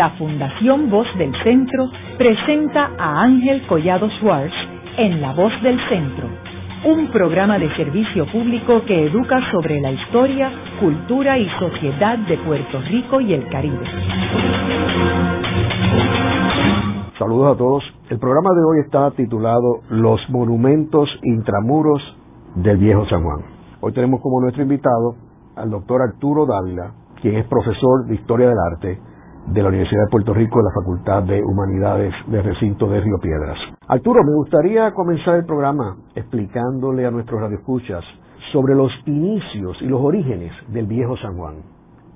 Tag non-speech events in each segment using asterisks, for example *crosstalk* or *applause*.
la Fundación Voz del Centro presenta a Ángel Collado Schwartz en La Voz del Centro, un programa de servicio público que educa sobre la historia, cultura y sociedad de Puerto Rico y el Caribe. Saludos a todos. El programa de hoy está titulado Los monumentos intramuros del Viejo San Juan. Hoy tenemos como nuestro invitado al doctor Arturo Dávila, quien es profesor de Historia del Arte de la Universidad de Puerto Rico de la Facultad de Humanidades del Recinto de Río Piedras. Arturo, me gustaría comenzar el programa explicándole a nuestros radioescuchas sobre los inicios y los orígenes del Viejo San Juan.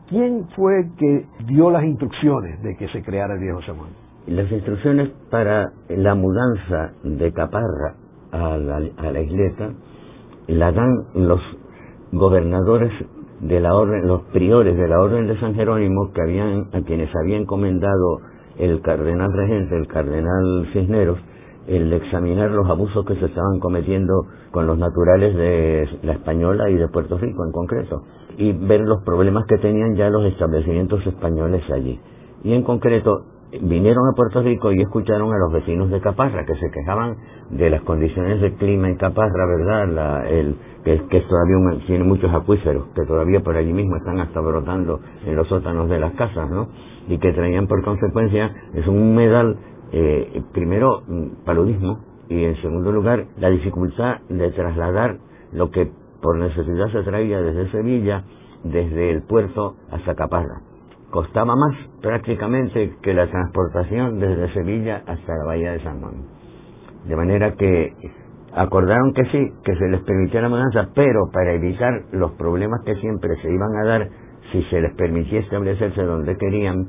¿Quién fue que dio las instrucciones de que se creara el Viejo San Juan? Las instrucciones para la mudanza de Caparra a la, a la isleta la dan los gobernadores de la orden, los priores de la orden de San Jerónimo que habían, a quienes había encomendado el cardenal regente, el cardenal Cisneros, el examinar los abusos que se estaban cometiendo con los naturales de la española y de Puerto Rico en concreto, y ver los problemas que tenían ya los establecimientos españoles allí. Y en concreto, vinieron a Puerto Rico y escucharon a los vecinos de Caparra que se quejaban de las condiciones de clima en Caparra, ¿verdad? La, el, que, todavía tiene muchos acuíferos, que todavía por allí mismo están hasta brotando en los sótanos de las casas, ¿no? Y que traían por consecuencia, es un humedal, eh, primero, mm, paludismo, y en segundo lugar, la dificultad de trasladar lo que por necesidad se traía desde Sevilla, desde el puerto hasta Caparra costaba más prácticamente que la transportación desde Sevilla hasta la bahía de San Juan. De manera que acordaron que sí, que se les permitía la mudanza, pero para evitar los problemas que siempre se iban a dar si se les permitía establecerse donde querían,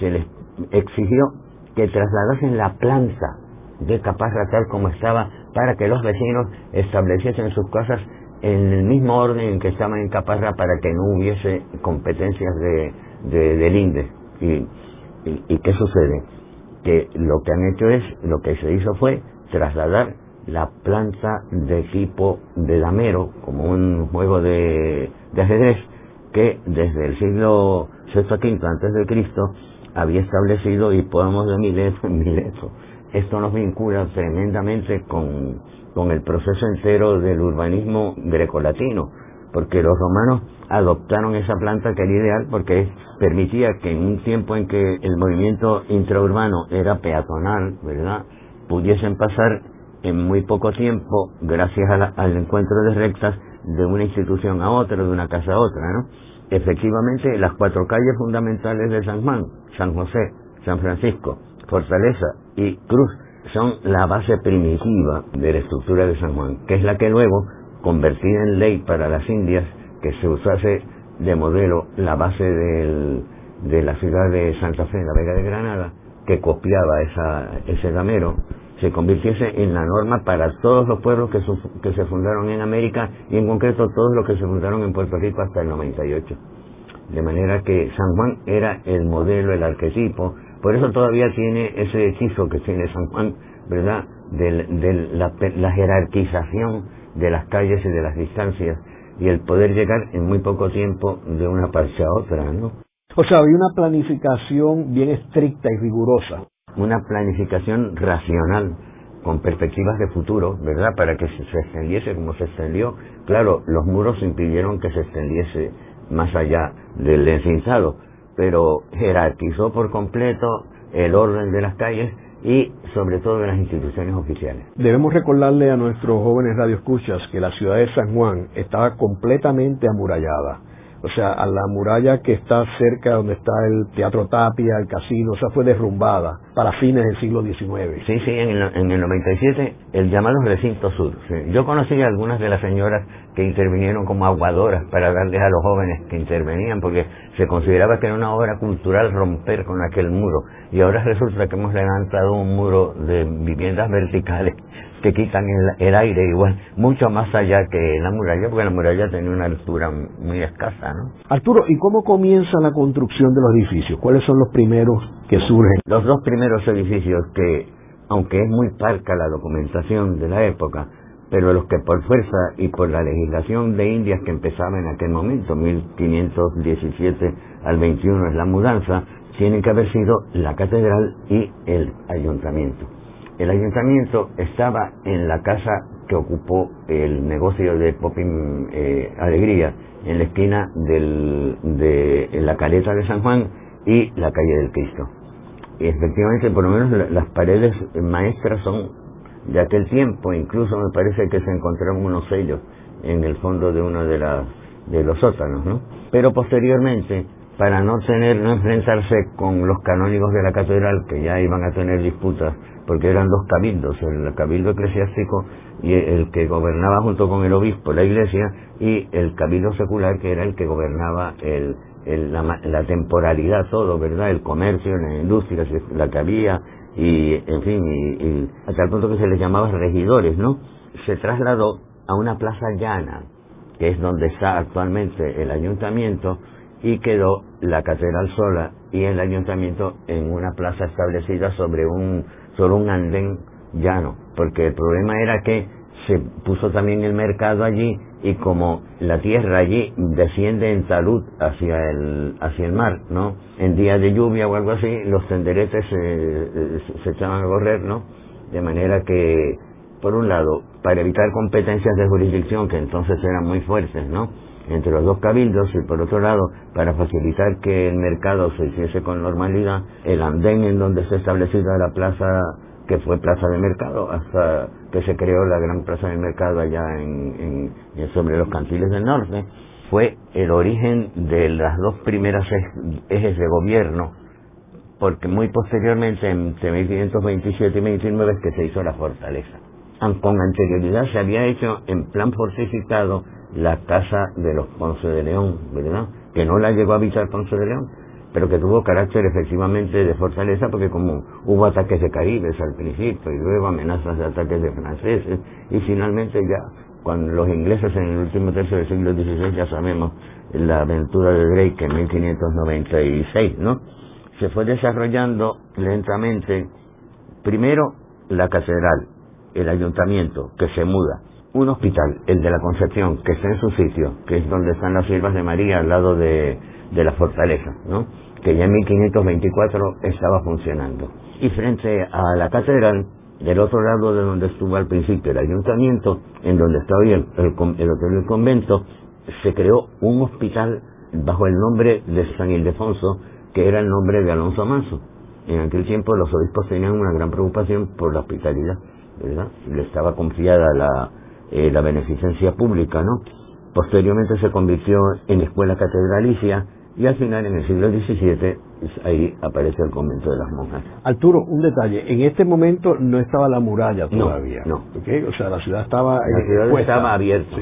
se les exigió que trasladasen la planta de Caparra tal como estaba para que los vecinos estableciesen sus casas en el mismo orden en que estaban en Caparra para que no hubiese competencias de, de, del INDE. Y, y, qué sucede? Que lo que han hecho es, lo que se hizo fue trasladar la planta de equipo de damero, como un juego de, de ajedrez, que desde el siglo VI V antes de Cristo había establecido y podemos de Mileto en *laughs* Mileto. Esto nos vincula tremendamente con, con el proceso entero del urbanismo grecolatino, porque los romanos adoptaron esa planta que era ideal porque permitía que en un tiempo en que el movimiento intraurbano era peatonal, ¿verdad? Pudiesen pasar en muy poco tiempo, gracias al encuentro de rectas, de una institución a otra, de una casa a otra, ¿no? Efectivamente, las cuatro calles fundamentales de San Juan, San José, San Francisco, Fortaleza y Cruz, son la base primitiva de la estructura de San Juan, que es la que luego, convertida en ley para las Indias, que se usase de modelo la base de la ciudad de Santa Fe, la Vega de Granada, que copiaba esa, ese damero, se convirtiese en la norma para todos los pueblos que, que se fundaron en América y en concreto todos los que se fundaron en Puerto Rico hasta el 98. De manera que San Juan era el modelo, el arquetipo, por eso todavía tiene ese hechizo que tiene San Juan, ¿verdad? De, la, la jerarquización de las calles y de las distancias y el poder llegar en muy poco tiempo de una parte a otra, ¿no? O sea, había una planificación bien estricta y rigurosa. Una planificación racional, con perspectivas de futuro, ¿verdad? Para que se extendiese como se extendió. Claro, los muros impidieron que se extendiese más allá del encintado, pero jerarquizó por completo el orden de las calles y sobre todo de las instituciones oficiales. Debemos recordarle a nuestros jóvenes radioescuchas que la ciudad de San Juan estaba completamente amurallada o sea, a la muralla que está cerca donde está el Teatro Tapia, el casino, o sea, fue derrumbada para fines del siglo XIX. Sí, sí, en el, en el 97, el llamado recinto sur. Yo conocí a algunas de las señoras que intervinieron como aguadoras para darles a los jóvenes que intervenían, porque se consideraba que era una obra cultural romper con aquel muro. Y ahora resulta que hemos levantado un muro de viviendas verticales que quitan el, aire igual, mucho más allá que la muralla, porque la muralla tenía una altura muy escasa, ¿no? Arturo, ¿y cómo comienza la construcción de los edificios? ¿Cuáles son los primeros que surgen? Los dos primeros edificios que, aunque es muy parca la documentación de la época, pero los que por fuerza y por la legislación de Indias que empezaba en aquel momento, 1517 al 21 es la mudanza, tienen que haber sido la catedral y el ayuntamiento. El ayuntamiento estaba en la casa que ocupó el negocio de Popín eh, Alegría, en la esquina de la caleta de San Juan y la calle del Cristo. Y efectivamente, por lo menos las paredes maestras son de aquel tiempo, incluso me parece que se encontraron unos sellos en el fondo de uno de, de los sótanos, ¿no? Pero posteriormente, para no tener, no enfrentarse con los canónigos de la catedral, que ya iban a tener disputas, porque eran dos cabildos, el cabildo eclesiástico y el que gobernaba junto con el obispo la iglesia, y el cabildo secular, que era el que gobernaba el, la, temporalidad, todo, ¿verdad? El comercio, la industria, la que había, y, en fin, y, hasta el punto que se les llamaba regidores, ¿no? Se trasladó a una plaza llana, que es donde está actualmente el ayuntamiento, y quedó la catedral sola y el ayuntamiento en una plaza establecida sobre un, solo un andén llano, porque el problema era que se puso también el mercado allí y como la tierra allí desciende en talud hacia el hacia el mar, ¿no? En días de lluvia o algo así, los tenderetes se, se echaban a correr, ¿no? De manera que, por un lado, para evitar competencias de jurisdicción que entonces eran muy fuertes, ¿no? Entre los dos cabildos y por otro lado, para facilitar que el mercado se hiciese con normalidad, el andén en donde se establecida la plaza que fue plaza de mercado hasta que se creó la gran plaza de mercado allá en, sobre los cantiles del norte, fue el origen de las dos primeras ejes de gobierno, porque muy posteriormente, entre 1527 y 1529, es que se hizo la fortaleza. Con anterioridad se había hecho en plan fortificado la casa de los Ponce de León, ¿verdad? Que no la llegó a habitar Ponce de León, pero que tuvo carácter efectivamente de fortaleza porque como hubo ataques de caribes al principio y luego amenazas de ataques de franceses y finalmente ya cuando los ingleses en el último tercio del siglo XVI ya sabemos la aventura de Drake en 1596, ¿no? Se fue desarrollando lentamente primero la catedral, el ayuntamiento que se muda, un hospital, el de la Concepción, que está en su sitio, que es donde están las siervas de María al lado de, de la fortaleza, ¿no? que ya en 1524 estaba funcionando. Y frente a la catedral, del otro lado de donde estuvo al principio el ayuntamiento, en donde estaba el, el, el hotel del convento, se creó un hospital bajo el nombre de San Ildefonso, que era el nombre de Alonso Manso. En aquel tiempo los obispos tenían una gran preocupación por la hospitalidad, ¿verdad? Le estaba confiada la, eh, la beneficencia pública, ¿no? Posteriormente se convirtió en escuela catedralicia y al final, en el siglo XVII, ahí aparece el convento de las monjas. Arturo, un detalle. En este momento no estaba la muralla todavía. No, O sea, la ciudad estaba... La ciudad estaba abierta.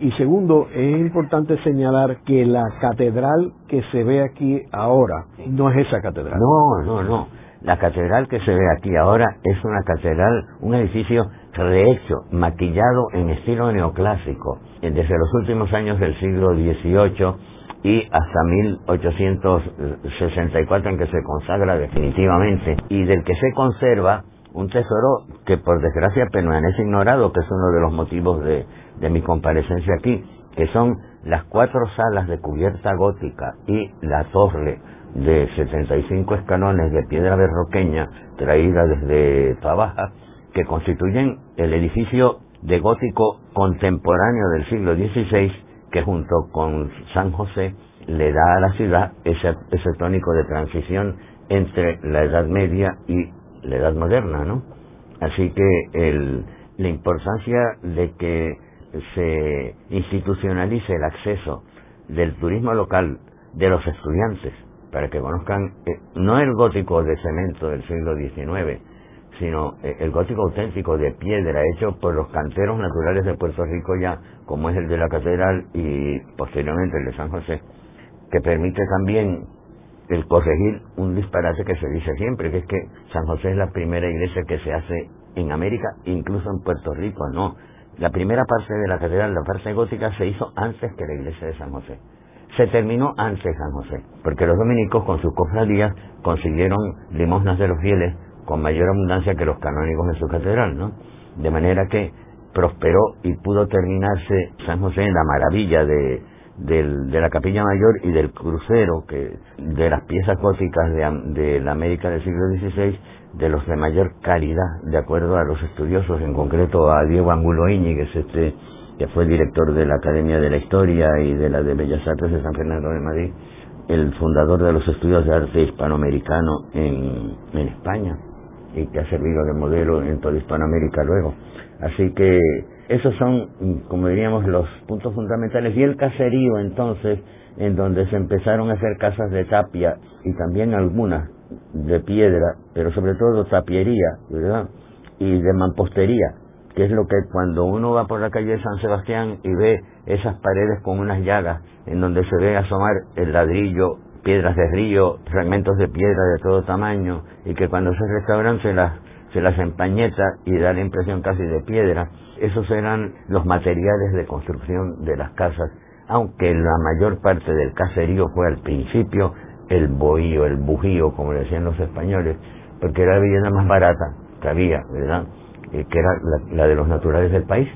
Y segundo, es importante señalar que la catedral que se ve aquí ahora no es esa catedral. No, no, no. La catedral que se ve aquí ahora es una catedral, un edificio rehecho, maquillado en estilo neoclásico. Desde los últimos años del siglo XVIII y hasta 1864 en que se consagra definitivamente y del que se conserva un tesoro que por desgracia permanece ignorado, que es uno de los motivos de, de mi comparecencia aquí, que son las cuatro salas de cubierta gótica y la torre de 75 escalones de piedra berroqueña traída desde Tabaja, que constituyen el edificio de gótico contemporáneo del siglo XVI que junto con San José le da a la ciudad ese, ese tónico de transición entre la Edad Media y la Edad Moderna, ¿no? Así que el, la importancia de que se institucionalice el acceso del turismo local de los estudiantes para que conozcan eh, no el gótico de cemento del siglo XIX, sino eh, el gótico auténtico de piedra hecho por los canteros naturales de Puerto Rico ya, como es el de la catedral y posteriormente el de San José, que permite también el corregir un disparate que se dice siempre, que es que San José es la primera iglesia que se hace en América, incluso en Puerto Rico, no. La primera parte de la catedral, la parte gótica, se hizo antes que la iglesia de San José. Se terminó antes San José, porque los dominicos con sus cofradías consiguieron limosnas de los fieles con mayor abundancia que los canónigos de su catedral, ¿no? De manera que prosperó y pudo terminarse San José en la maravilla de, de la capilla mayor y del crucero, que de las piezas góticas de, la América del siglo XVI, de los de mayor calidad, de acuerdo a los estudiosos, en concreto a Diego Angulo Íñiguez, este, que fue director de la Academia de la Historia y de la de Bellas Artes de San Fernando de Madrid, el fundador de los estudios de arte hispanoamericano en, en España y que ha servido de modelo en toda Hispanoamérica luego. Así que esos son, como diríamos, los puntos fundamentales. Y el caserío, entonces, en donde se empezaron a hacer casas de tapia y también algunas de piedra, pero sobre todo tapiería, ¿verdad? Y de mampostería, que es lo que cuando uno va por la calle de San Sebastián y ve esas paredes con unas llagas en donde se ve asomar el ladrillo, piedras de río, fragmentos de piedra de todo tamaño, y que cuando se restauran se las, se las empañeta y da la impresión casi de piedra, esos eran los materiales de construcción de las casas, aunque la mayor parte del caserío fue al principio el bohío, el bujío, como decían los españoles, porque era la vivienda más barata que había, ¿verdad? Que era la, de los naturales del país.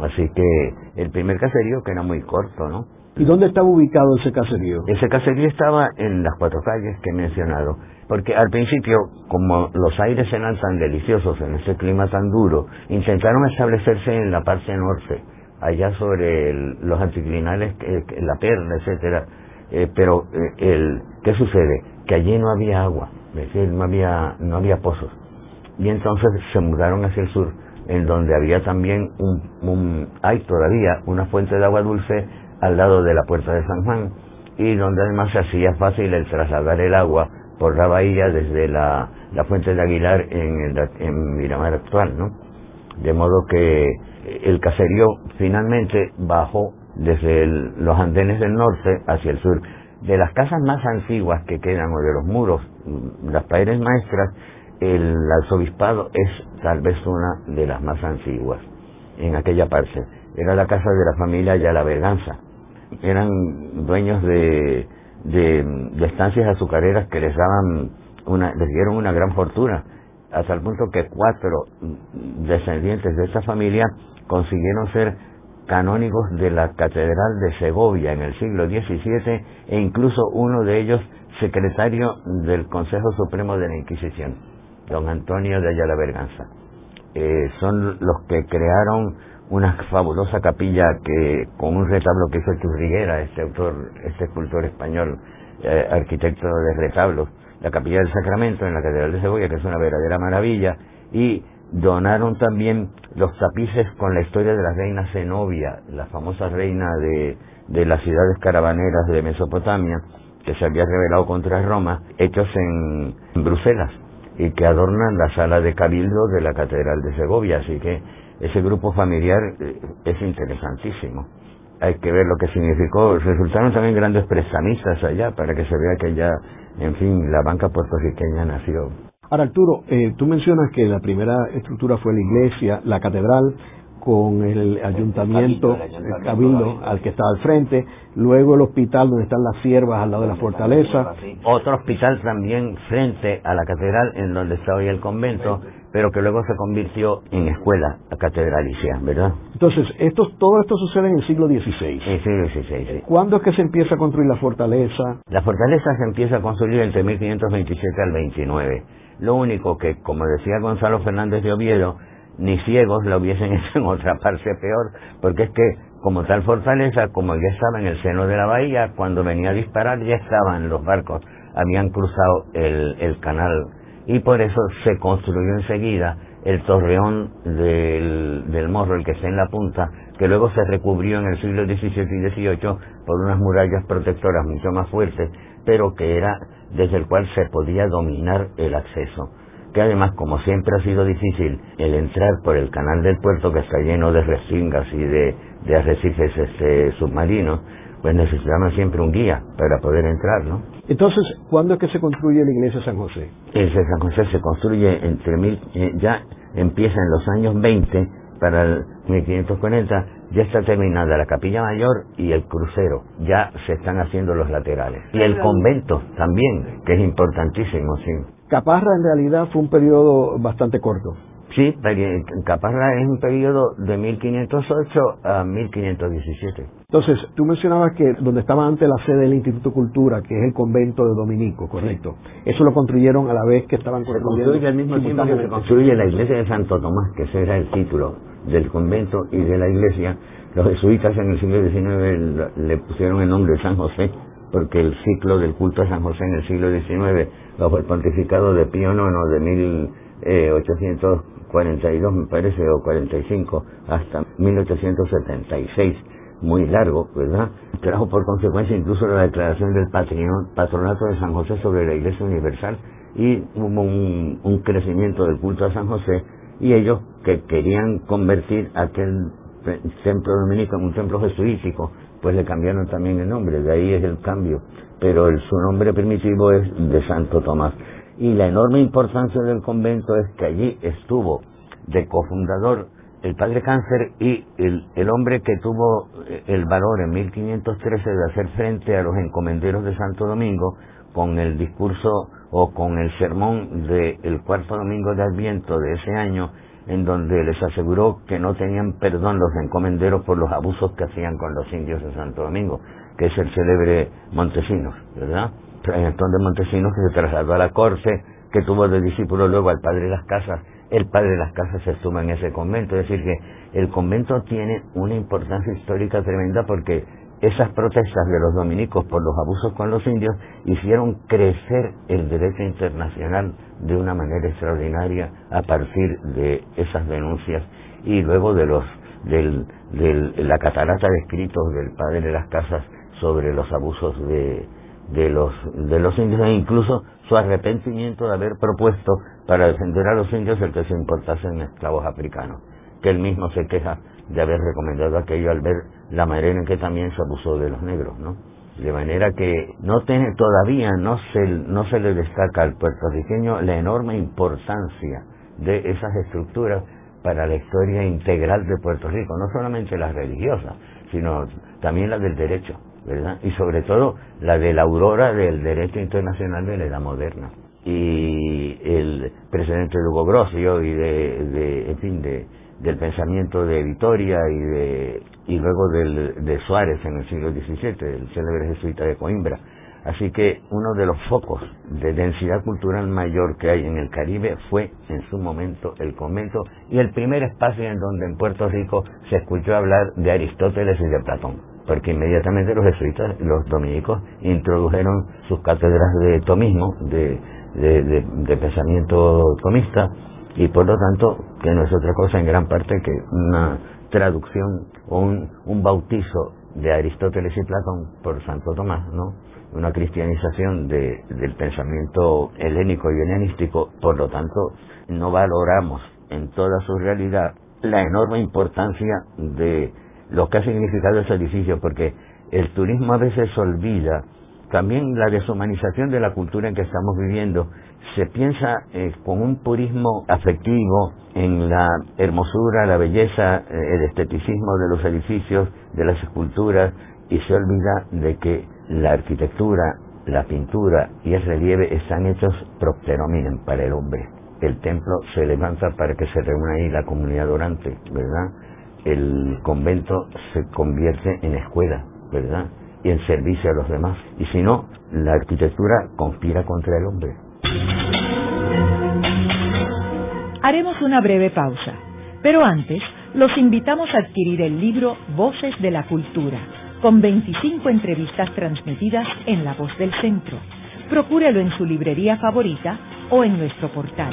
Así que el primer caserío, que era muy corto, ¿no? ¿Y dónde estaba ubicado ese caserío? Ese caserío estaba en las cuatro calles que he mencionado, porque al principio, como los aires eran tan deliciosos en ese clima tan duro, intentaron establecerse en la parte norte, allá sobre los anticlinales, la perla, etcétera. Eh, pero eh, el, ¿qué sucede? Que allí no había agua, no había pozos. Y entonces se mudaron hacia el sur, en donde había también un, un, hay todavía una fuente de agua dulce al lado de la puerta de San Juan, y donde además se hacía fácil el trasladar el agua por la bahía desde la, la fuente de Aguilar en, en Miramar actual, ¿no? De modo que el caserío finalmente bajó desde los andenes del norte hacia el sur. De las casas más antiguas que quedan, o de los muros, las paredes maestras, el arzobispado es tal vez una de las más antiguas en aquella parte. Era la casa de la familia Ayala Berganza. Eran dueños de, de, estancias azucareras que les daban una, les dieron una gran fortuna, hasta el punto que cuatro descendientes de esa familia consiguieron ser canónigos de la Catedral de Segovia en el siglo XVII e incluso uno de ellos secretario del Consejo Supremo de la Inquisición, don Antonio de Ayala Berganza. Eh, son los que crearon una fabulosa capilla que con un retablo que hizo Churriguera, este autor, este escultor español, eh, arquitecto de retablos, la capilla del Sacramento en la Catedral de Segovia, que es una verdadera maravilla, y donaron también los tapices con la historia de la reina Zenobia, la famosa reina de, de las ciudades caravaneras de Mesopotamia, que se había rebelado contra Roma, hechos en, Bruselas y que adornan la sala de cabildo de la Catedral de Segovia. Así que ese grupo familiar eh, es interesantísimo. Hay que ver lo que significó. Resultaron también grandes prestamistas allá para que se vea que ya, en fin, la banca puertorriqueña nació. Ahora, Arturo, eh, tú mencionas que la primera estructura fue la iglesia, la catedral, con el ayuntamiento, el cabildo, al que está al frente, luego el hospital donde están las siervas al lado de la fortaleza. Otro hospital también frente a la catedral, en donde está hoy el convento, pero que luego se convirtió en escuela catedralicia, ¿verdad? Entonces, esto, todo esto sucede en el siglo XVI. En el siglo XVI, sí. ¿Cuándo es que se empieza a construir la fortaleza? La fortaleza se empieza a construir entre 1527 al 29. Lo único que, como decía Gonzalo Fernández de Oviedo, ni ciegos la hubiesen *laughs* hecho en otra parte peor, porque es que como tal fortaleza, como ya estaba en el seno de la bahía, cuando venía a disparar ya estaban los barcos, habían cruzado el, el canal y por eso se construyó enseguida el torreón del, del morro, el que está en la punta, que luego se recubrió en el siglo XVII y XVIII por unas murallas protectoras mucho más fuertes, pero que era desde el cual se podía dominar el acceso que además, como siempre ha sido difícil el entrar por el canal del puerto que está lleno de resingas y de, arrecifes este, submarinos, pues necesitamos siempre un guía para poder entrar, ¿no? Entonces, ¿cuándo es que se construye la iglesia de San José? La iglesia de San José se construye entre mil, eh, ya empieza en los años 20, para el 1540, ya está terminada la capilla mayor y el crucero, ya se están haciendo los laterales. Y el convento también, que es importantísimo, sí. Caparra en realidad fue un periodo bastante corto. Sí, Caparra es un periodo de 1508 a 1517. Entonces, tú mencionabas que donde estaba antes la sede del Instituto Cultura, que es el convento de Dominico, ¿correcto? Eso lo construyeron a la vez que estaban construyendo. Se construye al mismo tiempo que se construye la iglesia de Santo Tomás, que ese era el título del convento y de la iglesia. Los jesuitas en el siglo XIX le pusieron el nombre de San José, porque el ciclo del culto a San José en el siglo XIX, bajo el pontificado de Pío IX de 1800 42 me parece, o 45, hasta 1876, muy largo, ¿verdad? Trajo por consecuencia incluso la declaración del patronato de San José sobre la Iglesia Universal y hubo un, un crecimiento del culto a San José y ellos que querían convertir aquel templo dominico en un templo jesuítico, pues le cambiaron también el nombre, de ahí es el cambio, pero el, su nombre primitivo es de Santo Tomás. Y la enorme importancia del convento es que allí estuvo de cofundador el padre Cáncer y el, el, hombre que tuvo el valor en 1513 de hacer frente a los encomenderos de Santo Domingo con el discurso o con el sermón del cuarto domingo de Adviento de ese año, en donde les aseguró que no tenían perdón los encomenderos por los abusos que hacían con los indios de Santo Domingo, que es el célebre Montesinos, ¿verdad? Entonces Montesinos que se trasladó a la corte, que tuvo de discípulo luego al padre de las casas, el padre de las casas se suma en ese convento. Es decir, que el convento tiene una importancia histórica tremenda porque esas protestas de los dominicos por los abusos con los indios hicieron crecer el derecho internacional de una manera extraordinaria a partir de esas denuncias y luego de los del, la catarata de escritos del padre de las casas sobre los abusos de, de los de los indios e incluso su arrepentimiento de haber propuesto para defender a los indios el que se importasen esclavos africanos, que él mismo se queja de haber recomendado aquello al ver la manera en que también se abusó de los negros, ¿no? De manera que no tiene todavía no se no se le destaca al puertorriqueño la enorme importancia de esas estructuras para la historia integral de Puerto Rico, no solamente las religiosas, sino también las del derecho. ¿Verdad? Y sobre todo la de la aurora del derecho internacional de la edad moderna. Y el presidente de Hugo Grossio y de, de en fin, de, del pensamiento de Vitoria y de y luego del, de Suárez en el siglo XVII, el célebre jesuita de Coimbra. Así que uno de los focos de densidad cultural mayor que hay en el Caribe fue en su momento el convento y el primer espacio en donde en Puerto Rico se escuchó hablar de Aristóteles y de Platón porque inmediatamente los jesuitas, los dominicos, introdujeron sus cátedras de tomismo, de, de, pensamiento tomista, y por lo tanto, que no es otra cosa en gran parte que una traducción o un, un bautizo de Aristóteles y Platón por Santo Tomás, ¿no? Una cristianización de, del pensamiento helénico y helenístico, por lo tanto, no valoramos en toda su realidad la enorme importancia de lo que ha significado ese edificio, porque el turismo a veces olvida también la deshumanización de la cultura en que estamos viviendo. Se piensa eh, con un purismo afectivo en la hermosura, la belleza, eh, el esteticismo de los edificios, de las esculturas, y se olvida de que la arquitectura, la pintura y el relieve están hechos propterominen para el hombre. El templo se levanta para que se reúna ahí la comunidad orante, ¿verdad? El convento se convierte en escuela, ¿verdad? Y en servicio a los demás. Y si no, la arquitectura conspira contra el hombre. Haremos una breve pausa, pero antes los invitamos a adquirir el libro Voces de la Cultura, con 25 entrevistas transmitidas en La Voz del Centro. Procúrelo en su librería favorita o en nuestro portal.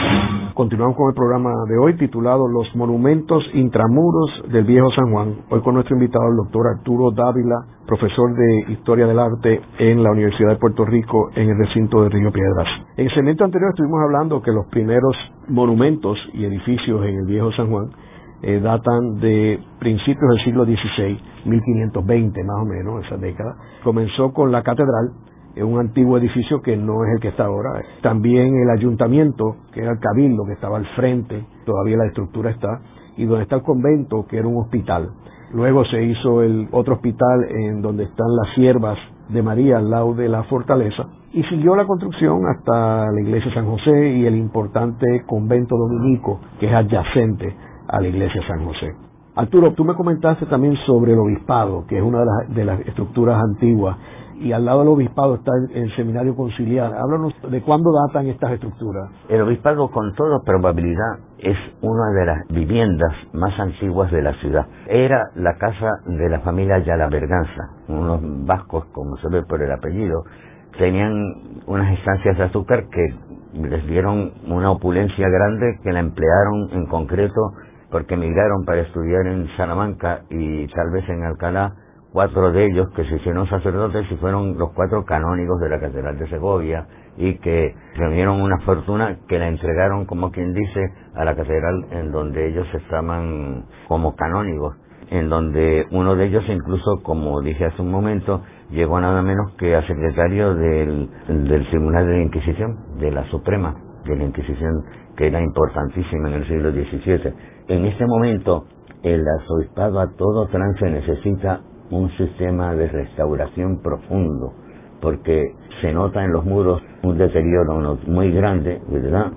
Continuamos con el programa de hoy titulado Los monumentos intramuros del viejo San Juan. Hoy con nuestro invitado el doctor Arturo Dávila, profesor de Historia del Arte en la Universidad de Puerto Rico en el recinto de Río Piedras. En el segmento anterior estuvimos hablando que los primeros monumentos y edificios en el viejo San Juan eh, datan de principios del siglo XVI, 1520 más o menos, esa década. Comenzó con la catedral, es un antiguo edificio que no es el que está ahora. También el ayuntamiento, que era el cabildo, que estaba al frente, todavía la estructura está, y donde está el convento, que era un hospital. Luego se hizo el otro hospital en donde están las siervas de María al lado de la fortaleza y siguió la construcción hasta la iglesia San José y el importante convento dominico que es adyacente a la iglesia San José. Arturo, tú me comentaste también sobre el obispado, que es una de las, de las estructuras antiguas y al lado del obispado está el, seminario conciliar. Háblanos de cuándo datan estas estructuras. El obispado con toda probabilidad es una de las viviendas más antiguas de la ciudad. Era la casa de la familia Yala Berganza, unos vascos, como se ve por el apellido, tenían unas estancias de azúcar que les dieron una opulencia grande que la emplearon en concreto porque emigraron para estudiar en Salamanca y tal vez en Alcalá cuatro de ellos que se hicieron sacerdotes y fueron los cuatro canónigos de la Catedral de Segovia y que reunieron una fortuna que la entregaron, como quien dice, a la catedral en donde ellos estaban como canónigos, en donde uno de ellos incluso, como dije hace un momento, llegó nada menos que a secretario del, del Tribunal de la Inquisición, de la Suprema de la Inquisición, que era importantísima en el siglo XVII. En este momento, el arzobispado a todo trance necesita un sistema de restauración profundo, porque se nota en los muros un deterioro muy grande, ¿verdad?,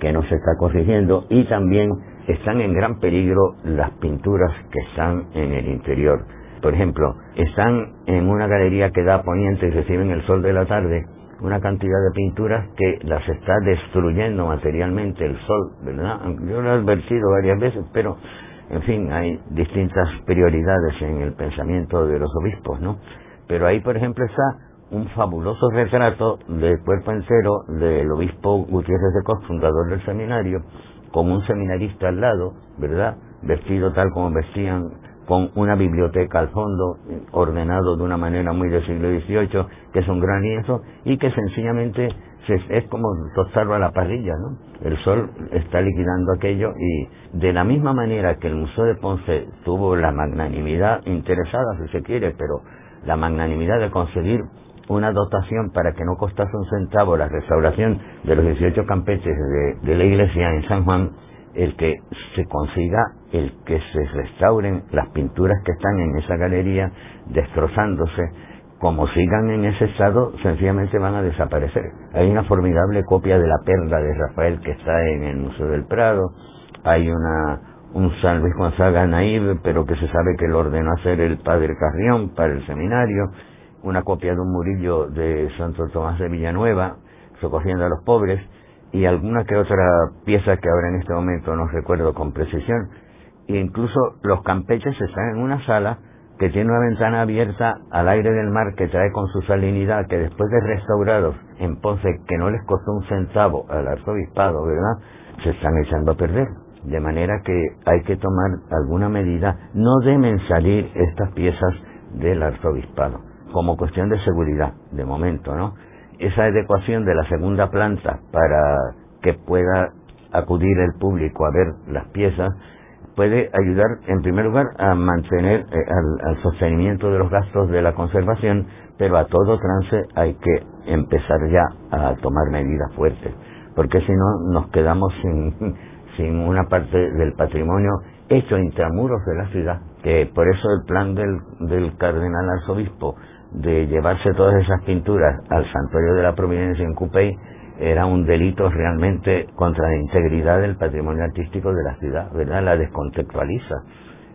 que no se está corrigiendo, y también están en gran peligro las pinturas que están en el interior. Por ejemplo, están en una galería que da poniente y reciben el sol de la tarde, una cantidad de pinturas que las está destruyendo materialmente el sol, ¿verdad? Yo lo he advertido varias veces, pero en fin, hay distintas prioridades en el pensamiento de los obispos, ¿no? Pero ahí, por ejemplo, está un fabuloso retrato de cuerpo entero del obispo Gutiérrez de Cos, fundador del seminario, con un seminarista al lado, ¿verdad? Vestido tal como vestían, con una biblioteca al fondo, ordenado de una manera muy del siglo XVIII, que es un gran lienzo, y que sencillamente es como tostarlo a la parrilla, ¿no? El sol está liquidando aquello y de la misma manera que el Museo de Ponce tuvo la magnanimidad interesada, si se quiere, pero la magnanimidad de conseguir una dotación para que no costase un centavo la restauración de los 18 campeches de, de la iglesia en San Juan, el que se consiga el que se restauren las pinturas que están en esa galería destrozándose como sigan en ese estado, sencillamente van a desaparecer. Hay una formidable copia de la perla de Rafael que está en el Museo del Prado, hay una un San Luis Gonzaga Naive, pero que se sabe que lo ordenó hacer el padre Carrión para el seminario, una copia de un murillo de Santo Tomás de Villanueva, socorriendo a los pobres, y alguna que otra pieza que ahora en este momento no recuerdo con precisión. E incluso los campeches están en una sala que tiene una ventana abierta al aire del mar que trae con su salinidad, que después de restaurados en Ponce, que no les costó un centavo al arzobispado, ¿verdad? Se están echando a perder. De manera que hay que tomar alguna medida. No deben salir estas piezas del arzobispado, como cuestión de seguridad, de momento, ¿no? Esa adecuación de la segunda planta para que pueda acudir el público a ver las piezas puede ayudar en primer lugar a mantener eh, al, sostenimiento de los gastos de la conservación, pero a todo trance hay que empezar ya a tomar medidas fuertes, porque si no nos quedamos sin, *laughs* sin una parte del patrimonio hecho intramuros de la ciudad, que por eso el plan del, del cardenal arzobispo de llevarse todas esas pinturas al santuario de la Providencia en Cupey era un delito realmente contra la integridad del patrimonio artístico de la ciudad, ¿verdad? La descontextualiza.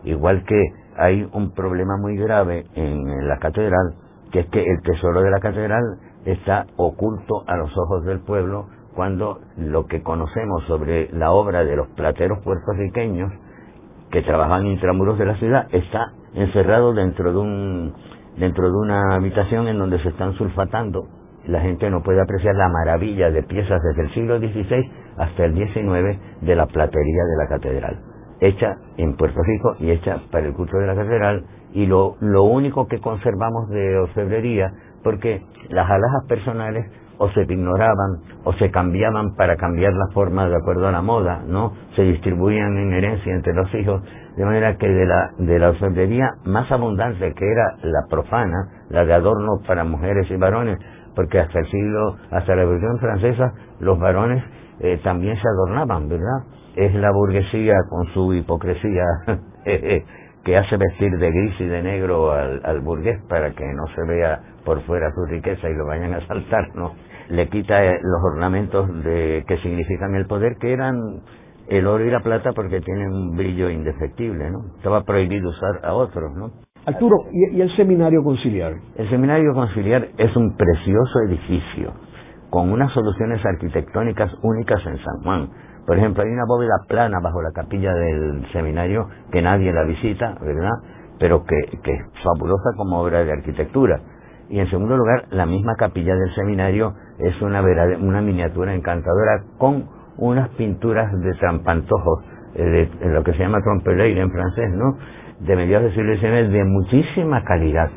Igual que hay un problema muy grave en la catedral, que es que el tesoro de la catedral está oculto a los ojos del pueblo cuando lo que conocemos sobre la obra de los plateros puertorriqueños que trabajan intramuros de la ciudad está encerrado dentro de un dentro de una habitación en donde se están sulfatando la gente no puede apreciar la maravilla de piezas desde el siglo XVI hasta el XIX de la platería de la catedral, hecha en Puerto Rico y hecha para el culto de la catedral, y lo, lo único que conservamos de orfebrería, porque las alhajas personales o se ignoraban o se cambiaban para cambiar la forma de acuerdo a la moda, ¿no? Se distribuían en herencia entre los hijos, de manera que de la, de la orfebrería más abundante, que era la profana, la de adornos para mujeres y varones, porque hasta el siglo, hasta la Revolución Francesa, los varones eh, también se adornaban, ¿verdad? Es la burguesía con su hipocresía *laughs* que hace vestir de gris y de negro al, burgués para que no se vea por fuera su riqueza y lo vayan a saltar, ¿no? le quita eh, los ornamentos de, que significan el poder, que eran el oro y la plata porque tienen un brillo indefectible, ¿no? Estaba prohibido usar a otros, ¿no? Arturo, ¿y, el seminario conciliar? El seminario conciliar es un precioso edificio con unas soluciones arquitectónicas únicas en San Juan. Por ejemplo, hay una bóveda plana bajo la capilla del seminario que nadie la visita, ¿verdad? Pero que, es fabulosa como obra de arquitectura. Y en segundo lugar, la misma capilla del seminario es una, una miniatura encantadora con unas pinturas de trampantojos, eh, de, lo que se llama trompeleire en francés, ¿no? De mediados del siglo de muchísima calidad.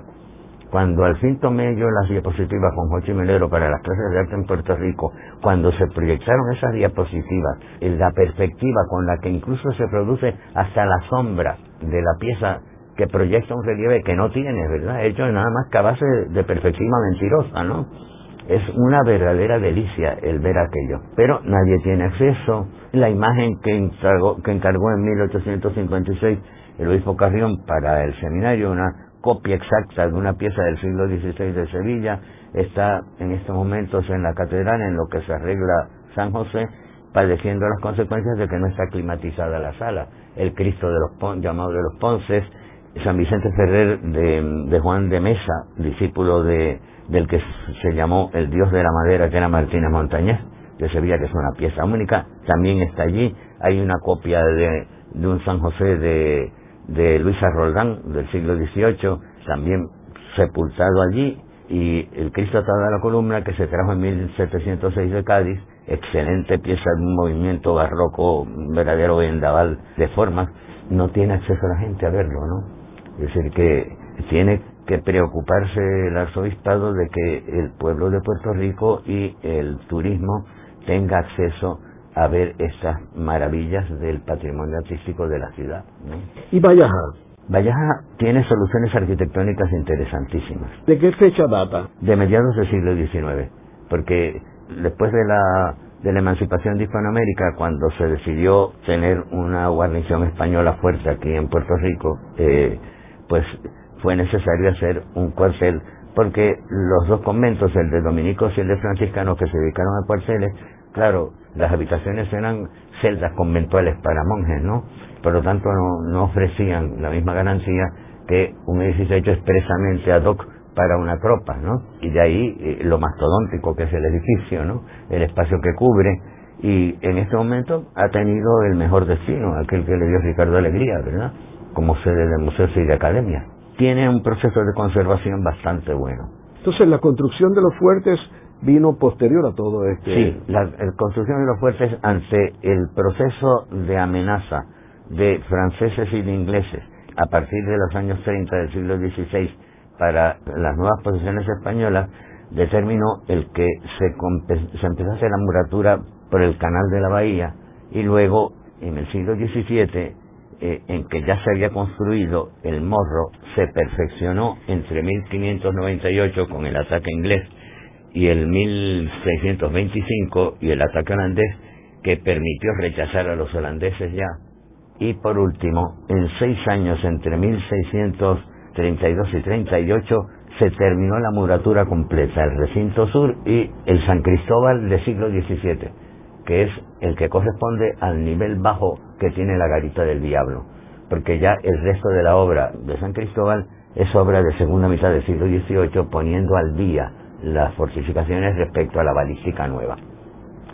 Cuando al fin tomé yo las diapositivas con Jochi Melero para las clases de arte en Puerto Rico, cuando se proyectaron esas diapositivas, la perspectiva con la que incluso se produce hasta la sombra de la pieza que proyecta un relieve que no tiene, ¿verdad? Hecho nada más que a base de perspectiva mentirosa, ¿no? Es una verdadera delicia el ver aquello. Pero nadie tiene acceso. La imagen que encargó, que encargó en 1856 el obispo Carrión para el seminario, una copia exacta de una pieza del siglo XVI de Sevilla, está en estos momentos en la catedral en lo que se arregla San José, padeciendo las consecuencias de que no está climatizada la sala. El Cristo de los llamado de los Ponces, San Vicente Ferrer de, Juan de Mesa, discípulo de, del que se llamó el dios de la madera, que era Martínez Montañez, de Sevilla, que es una pieza única, también está allí. Hay una copia de, de un San José de, de Luisa Roldán, del siglo XVIII, también sepultado allí, y el Cristo atado a la columna, que se trajo en 1706 de Cádiz, excelente pieza de un movimiento barroco, un verdadero vendaval de formas, no tiene acceso a la gente a verlo, ¿no? Es decir, que tiene que preocuparse el arzobispado de que el pueblo de Puerto Rico y el turismo tenga acceso a ver estas maravillas del patrimonio artístico de la ciudad. ¿Y Vallaja? Vallaja tiene soluciones arquitectónicas interesantísimas. ¿De qué fecha data? De mediados del siglo XIX, porque después de la, de la emancipación de Hispanoamérica, cuando se decidió tener una guarnición española fuerte aquí en Puerto Rico, eh, pues fue necesario hacer un cuartel porque los dos conventos, el de dominicos y el de franciscanos que se dedicaron a cuarteles, claro, las habitaciones eran celdas conventuales para monjes, ¿no? Por lo tanto no, no ofrecían la misma garantía que un edificio hecho expresamente ad hoc para una tropa, ¿no? Y de ahí eh, lo mastodóntico que es el edificio, ¿no? El espacio que cubre y en este momento ha tenido el mejor destino, aquel que le dio Ricardo Alegría, ¿verdad? como sede de museos y de academia. Tiene un proceso de conservación bastante bueno. Entonces, la construcción de los fuertes vino posterior a todo esto. Sí, la, construcción de los fuertes ante el proceso de amenaza de franceses y de ingleses a partir de los años 30 del siglo XVI para las nuevas posiciones españolas, determinó el que se, se empezase la muratura por el canal de la bahía y luego en el siglo XVII eh, en que ya se había construido el morro se perfeccionó entre 1598 con el ataque inglés y el 1625 y el ataque holandés que permitió rechazar a los holandeses ya. Y por último, en seis años entre 1632 y 38 se terminó la muratura completa, el recinto sur y el San Cristóbal del siglo XVII, que es el que corresponde al nivel bajo que tiene la garita del diablo, porque ya el resto de la obra de San Cristóbal es obra de segunda mitad del siglo XVIII poniendo al día las fortificaciones respecto a la balística nueva,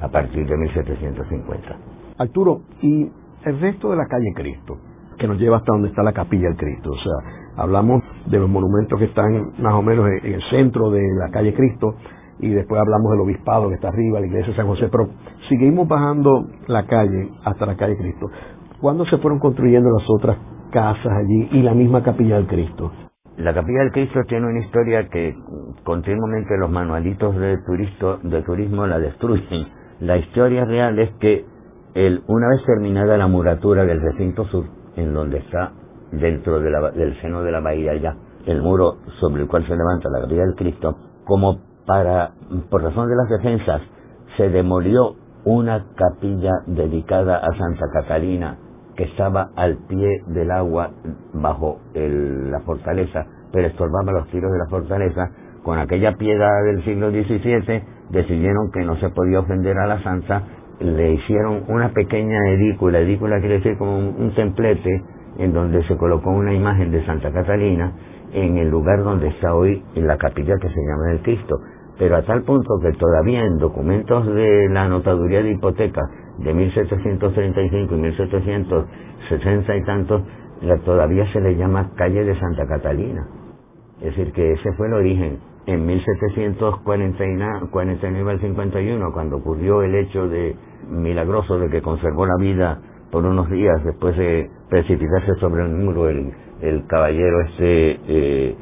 a partir de 1750. Arturo, ¿y el resto de la calle Cristo? que nos lleva hasta donde está la capilla del Cristo. O sea, hablamos de los monumentos que están más o menos en el centro de la calle Cristo y después hablamos del obispado que está arriba, la iglesia de San José, pero seguimos bajando la calle hasta la calle Cristo. ¿Cuándo se fueron construyendo las otras casas allí y la misma capilla del Cristo? La capilla del Cristo tiene una historia que continuamente los manualitos de, de turismo la destruyen. La historia real es que el, una vez terminada la muratura del recinto sur, en donde está dentro del seno de la bahía ya, el muro sobre el cual se levanta la capilla del Cristo, como para, por razón de las defensas, se demolió una capilla dedicada a Santa Catalina estaba al pie del agua bajo la fortaleza, pero estorbaba los tiros de la fortaleza. Con aquella piedra del siglo XVII decidieron que no se podía ofender a la santa, le hicieron una pequeña edícula, edícula quiere decir como un templete, en donde se colocó una imagen de Santa Catalina en el lugar donde está hoy en la capilla que se llama el Cristo. Pero a tal punto que todavía en documentos de la notaduría de hipoteca de 1735 y 1760 y tantos, todavía se le llama calle de Santa Catalina. Es decir, que ese fue el origen. En 1749 al 51, cuando ocurrió el hecho de milagroso de que conservó la vida por unos días después de precipitarse sobre el muro el, el caballero este eh,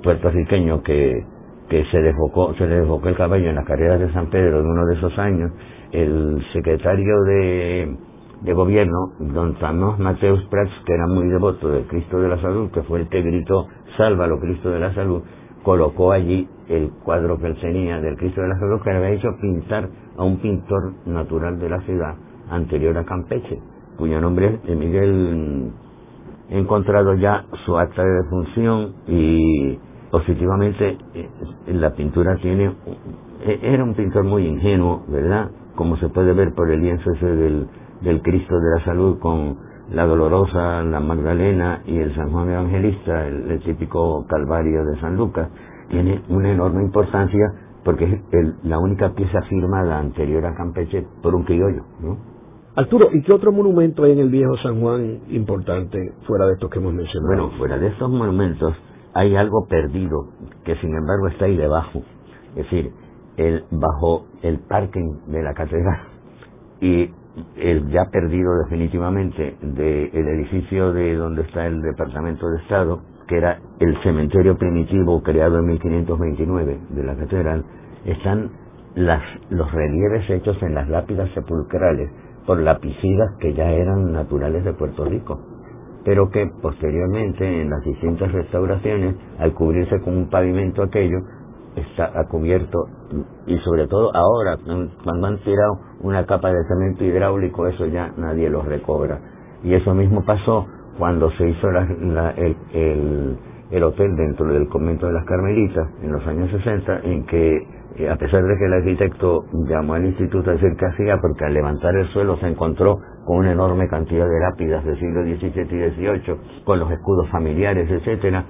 puertorriqueño que, que se desbocó, se le desbocó el caballo en las carreras de San Pedro de uno de esos años, el secretario de, de gobierno, don Samuel Mateus Prats, que era muy devoto del Cristo de la Salud, que fue el que gritó, sálvalo Cristo de la Salud, colocó allí el cuadro que él tenía del Cristo de la Salud, que le había hecho pintar a un pintor natural de la ciudad anterior a Campeche, cuyo nombre es Miguel he encontrado ya su acta de defunción y positivamente eh, la pintura tiene e, era un pintor muy ingenuo verdad como se puede ver por el lienzo ese del, del Cristo de la Salud con la Dolorosa, la Magdalena y el San Juan Evangelista, el, típico Calvario de San Lucas, tiene una enorme importancia porque es la única pieza firmada anterior a Campeche por un criollo, ¿no? Arturo, ¿y qué otro monumento hay en el viejo San Juan importante fuera de estos que hemos mencionado? Bueno, fuera de estos monumentos hay algo perdido que sin embargo está ahí debajo. Es decir, el, bajo el parking de la catedral y el ya perdido definitivamente del edificio de donde está el Departamento de Estado, que era el cementerio primitivo creado en 1529 de la catedral, están las, los relieves hechos en las lápidas sepulcrales por lapicidas que ya eran naturales de Puerto Rico, pero que posteriormente en las distintas restauraciones, al cubrirse con un pavimento aquello, está cubierto y sobre todo ahora, cuando han tirado una capa de cemento hidráulico, eso ya nadie lo recobra. Y eso mismo pasó cuando se hizo el, el, el hotel dentro del convento de las Carmelitas en los años 60, en que a pesar de que el arquitecto llamó al instituto a decir qué hacía, porque al levantar el suelo se encontró con una enorme cantidad de lápidas del siglo XVII y XVIII, con los escudos familiares, etcétera,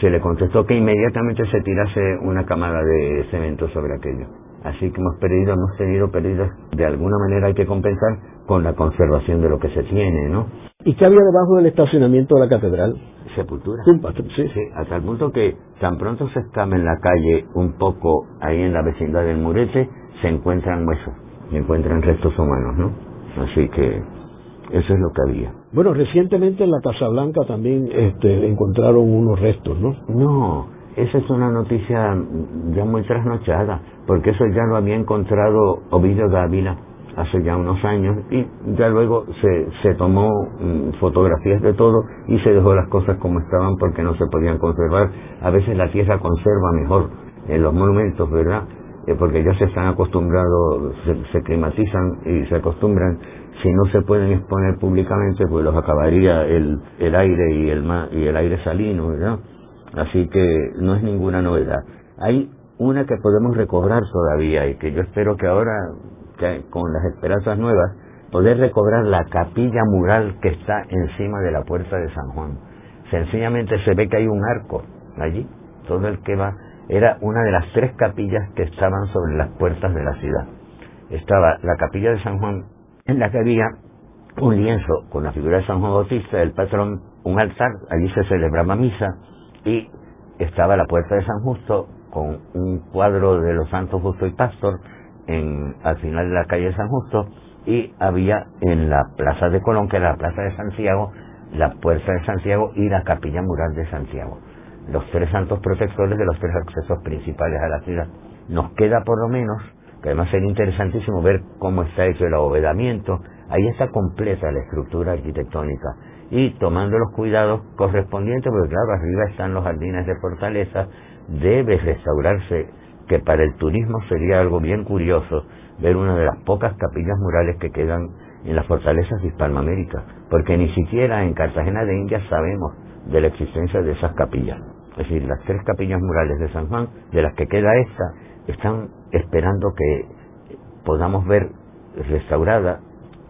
se le contestó que inmediatamente se tirase una camada de cemento sobre aquello. Así que hemos perdido, hemos tenido pérdidas, de alguna manera hay que compensar con la conservación de lo que se tiene, ¿no? ¿Y qué había debajo del estacionamiento de la catedral? Sepultura. Sí. sí, hasta el punto que tan pronto se escama en la calle, un poco ahí en la vecindad del Murete, se encuentran huesos, se encuentran restos humanos, ¿no? Así que eso es lo que había. Bueno, recientemente en la Casa Blanca también este, encontraron unos restos, ¿no? No, esa es una noticia ya muy trasnochada, porque eso ya lo había encontrado Ovidio Dávila hace ya unos años y ya luego se, se tomó mm, fotografías de todo y se dejó las cosas como estaban porque no se podían conservar. A veces la tierra conserva mejor en los monumentos, ¿verdad? Eh, porque ya se están acostumbrados, se, climatizan y se acostumbran. Si no se pueden exponer públicamente, pues los acabaría el, el aire y el, y el aire salino, ¿verdad? Así que no es ninguna novedad. Hay una que podemos recobrar todavía y que yo espero que ahora con las esperanzas nuevas, poder recobrar la capilla mural que está encima de la puerta de San Juan. Sencillamente se ve que hay un arco allí, todo el que va, era una de las tres capillas que estaban sobre las puertas de la ciudad. Estaba la capilla de San Juan, en la que había un lienzo con la figura de San Juan Bautista, el patrón, un altar, allí se celebraba misa, y estaba la puerta de San Justo con un cuadro de los santos Justo y Pastor en, al final de la calle San Justo y había en la plaza de Colón, que era la plaza de Santiago, la puerta de Santiago y la capilla mural de Santiago. Los tres santos protectores de los tres accesos principales a la ciudad. Nos queda por lo menos, que además sería interesantísimo ver cómo está hecho el abovedamiento, ahí está completa la estructura arquitectónica y tomando los cuidados correspondientes, porque claro, arriba están los jardines de fortaleza, debe restaurarse, que para el turismo sería algo bien curioso ver una de las pocas capillas murales que quedan en las fortalezas de Hispanoamérica, porque ni siquiera en Cartagena de Indias sabemos de la existencia de esas capillas. Es decir, las tres capillas murales de San Juan, de las que queda esta, están esperando que podamos ver restaurada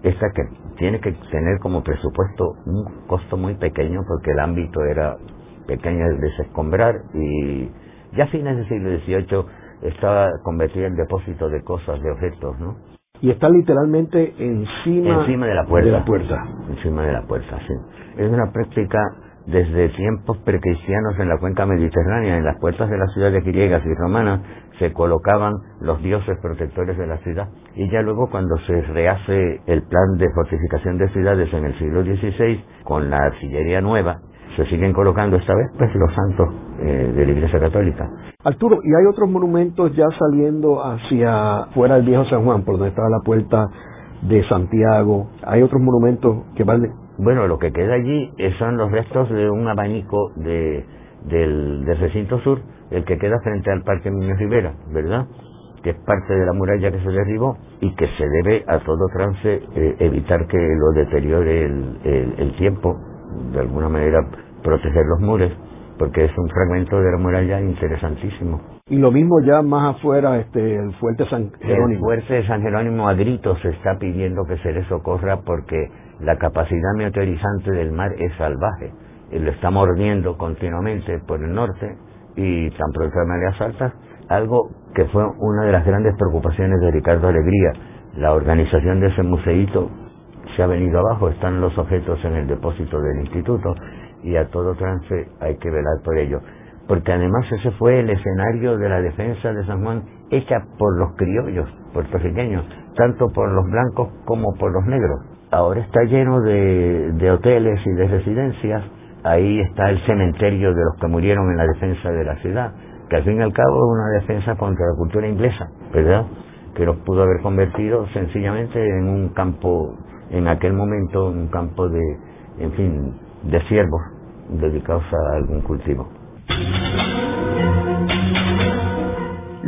esta que tiene que tener como presupuesto un costo muy pequeño porque el ámbito era pequeño de desescombrar y ya a fines del siglo XVIII estaba convertida en depósito de cosas, de objetos, ¿no? Y está literalmente encima, encima de la puerta. De la puerta. Encima de la puerta, sí. Es una práctica desde tiempos precristianos en la cuenca mediterránea, en las puertas de las ciudades griegas y romanas, se colocaban los dioses protectores de la ciudad. Y ya luego cuando se rehace el plan de fortificación de ciudades en el siglo XVI, con la artillería nueva, se siguen colocando esta vez pues los santos eh, de la Iglesia Católica. Arturo, y hay otros monumentos ya saliendo hacia fuera del viejo San Juan, por donde estaba la puerta de Santiago. Hay otros monumentos que van bueno, lo que queda allí son los restos de un abanico de, del, recinto sur, el que queda frente al Parque Niño Rivera, ¿verdad? que es parte de la muralla que se derribó y que se debe a todo trance eh, evitar que lo deteriore el, el, tiempo, de alguna manera proteger los muros, porque es un fragmento de la muralla interesantísimo. Y lo mismo ya más afuera, este, el fuerte San Jerónimo. El fuerte de San Jerónimo a gritos se está pidiendo que se le socorra porque la capacidad meteorizante del mar es salvaje. Y lo está mordiendo continuamente por el norte y tan pronto mareas altas, algo que fue una de las grandes preocupaciones de Ricardo Alegría. La organización de ese museíto se ha venido abajo, están los objetos en el depósito del instituto y a todo trance hay que velar por ello. Porque además ese fue el escenario de la defensa de San Juan hecha por los criollos puertorriqueños, tanto por los blancos como por los negros ahora está lleno de, hoteles y de residencias. Ahí está el cementerio de los que murieron en la defensa de la ciudad, que al fin y al cabo es una defensa contra la cultura inglesa, ¿verdad? Que los pudo haber convertido sencillamente en un campo, en aquel momento, un campo de, en fin, de siervos dedicados a algún cultivo.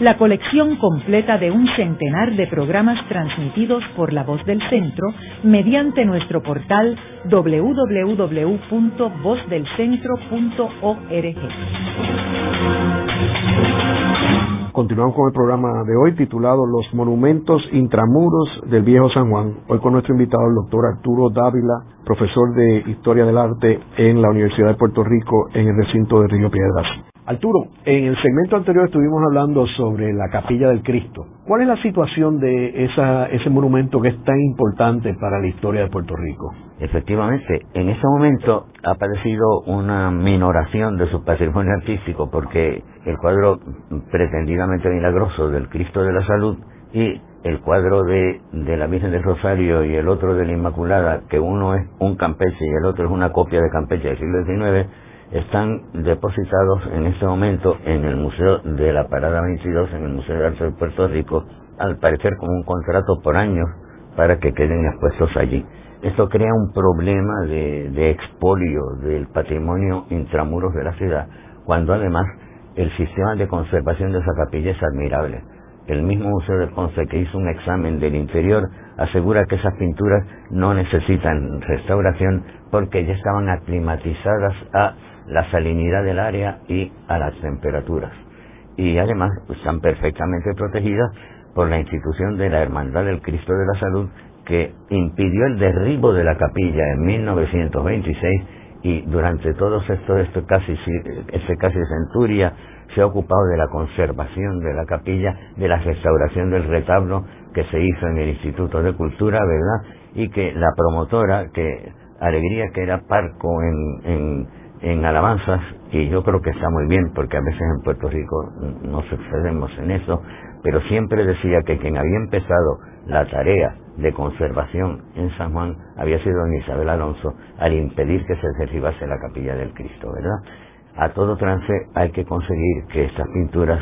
la colección completa de un centenar de programas transmitidos por La Voz del Centro mediante nuestro portal www.vozdelcentro.org. Continuamos con el programa de hoy titulado Los monumentos intramuros del viejo San Juan. Hoy con nuestro invitado el doctor Arturo Dávila, profesor de Historia del Arte en la Universidad de Puerto Rico en el recinto de Río Piedras. Arturo, en el segmento anterior estuvimos hablando sobre la Capilla del Cristo. ¿Cuál es la situación de esa, ese monumento que es tan importante para la historia de Puerto Rico? Efectivamente, en ese momento ha aparecido una minoración de su patrimonio artístico porque el cuadro pretendidamente milagroso del Cristo de la Salud y el cuadro de, de la Virgen del Rosario y el otro de la Inmaculada, que uno es un Campeche y el otro es una copia de Campeche del siglo XIX, están depositados en este momento en el Museo de la Parada 22, en el Museo de Arte de Puerto Rico, al parecer como un contrato por años para que queden expuestos allí. Esto crea un problema de, de expolio del patrimonio intramuros de la ciudad, cuando además el sistema de conservación de esa capilla es admirable. El mismo Museo de Ponce que hizo un examen del interior asegura que esas pinturas no necesitan restauración porque ya estaban aclimatizadas a la salinidad del área y a las temperaturas. Y además están perfectamente protegidas por la institución de la Hermandad del Cristo de la Salud que impidió el derribo de la capilla en 1926 y durante estos, esto casi, ese casi centuria se ha ocupado de la conservación de la capilla, de la restauración del retablo que se hizo en el Instituto de Cultura, ¿verdad? Y que la promotora, que Alegría, que era parco en, en alabanzas, y yo creo que está muy bien, porque a veces en Puerto Rico nos excedemos en eso, pero siempre decía que quien había empezado la tarea de conservación en San Juan había sido don Isabel Alonso al impedir que se derribase la capilla del Cristo, ¿verdad? A todo trance hay que conseguir que estas pinturas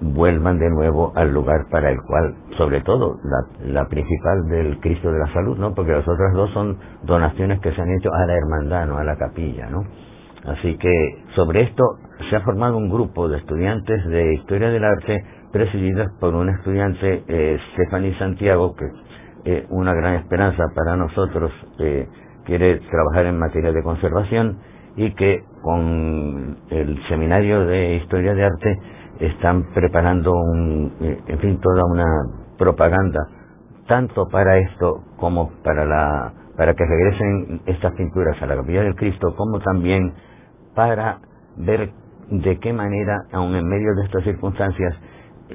vuelvan de nuevo al lugar para el cual, sobre todo la, la, principal del Cristo de la Salud, ¿no? Porque las otras dos son donaciones que se han hecho a la hermandad, no a la capilla, ¿no? Así que sobre esto se ha formado un grupo de estudiantes de Historia del Arte presididas por una estudiante, eh, Stephanie Santiago, que es una gran esperanza para nosotros, eh, quiere trabajar en materia de conservación y que con el seminario de Historia de Arte están preparando un, eh, en fin, toda una propaganda, tanto para esto como para la para que regresen estas pinturas a la capilla del Cristo, como también para ver de qué manera, aun en medio de estas circunstancias,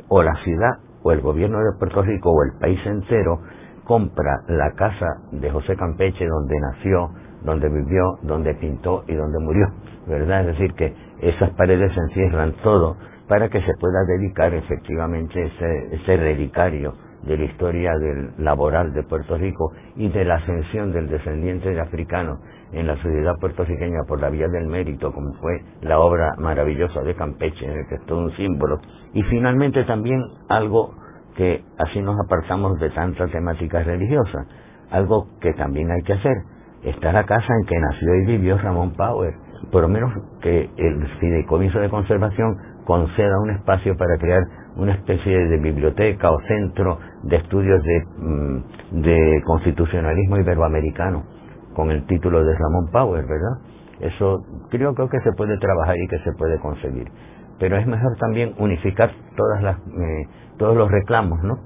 o la ciudad, o el gobierno de Puerto Rico, o el país entero, compra la casa de José Campeche donde nació, donde vivió, donde pintó y donde murió, ¿verdad? Es decir, que esas paredes encierran todo para que se pueda dedicar efectivamente ese, ese relicario de la historia del laboral de Puerto Rico y de la ascensión del descendiente de africano en la sociedad puertorriqueña por la vía del mérito, como fue la obra maravillosa de Campeche, en el que es todo un símbolo. Y finalmente también algo que así nos apartamos de tanta temática religiosa, algo que también hay que hacer. Está la casa en que nació y vivió Ramón Power, por lo menos que el fideicomiso de conservación conceda un espacio para crear una especie de biblioteca o centro de estudios de, mm, de constitucionalismo iberoamericano con el título de Ramón Power, ¿verdad? Eso creo, creo que se puede trabajar y que se puede conseguir. Pero es mejor también unificar todas las, eh, todos los reclamos, ¿no?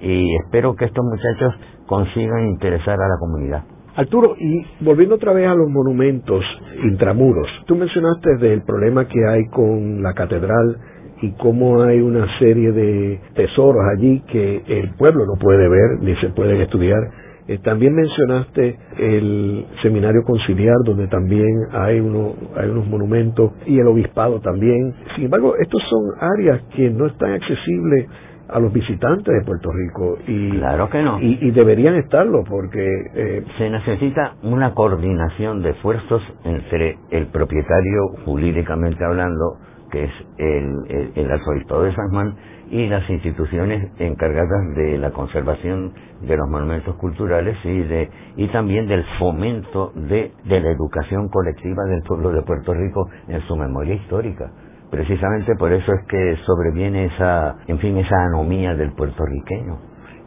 Y espero que estos muchachos consigan interesar a la comunidad. Arturo, y volviendo otra vez a los monumentos intramuros, tú mencionaste del problema que hay con la catedral y cómo hay una serie de tesoros allí que el pueblo no puede ver ni se pueden estudiar. Eh, también mencionaste el seminario conciliar donde también hay, uno, hay unos monumentos y el obispado también. Sin embargo, estos son áreas que no están accesibles a los visitantes de Puerto Rico y claro que no y, deberían estarlo porque eh, se necesita una coordinación de esfuerzos entre el propietario jurídicamente hablando que es el, el, arzobispado de San Juan y las instituciones encargadas de la conservación de los monumentos culturales y de y también del fomento de, de la educación colectiva del pueblo de Puerto Rico en su memoria histórica Precisamente por eso es que sobreviene esa, en fin, esa anomía del puertorriqueño.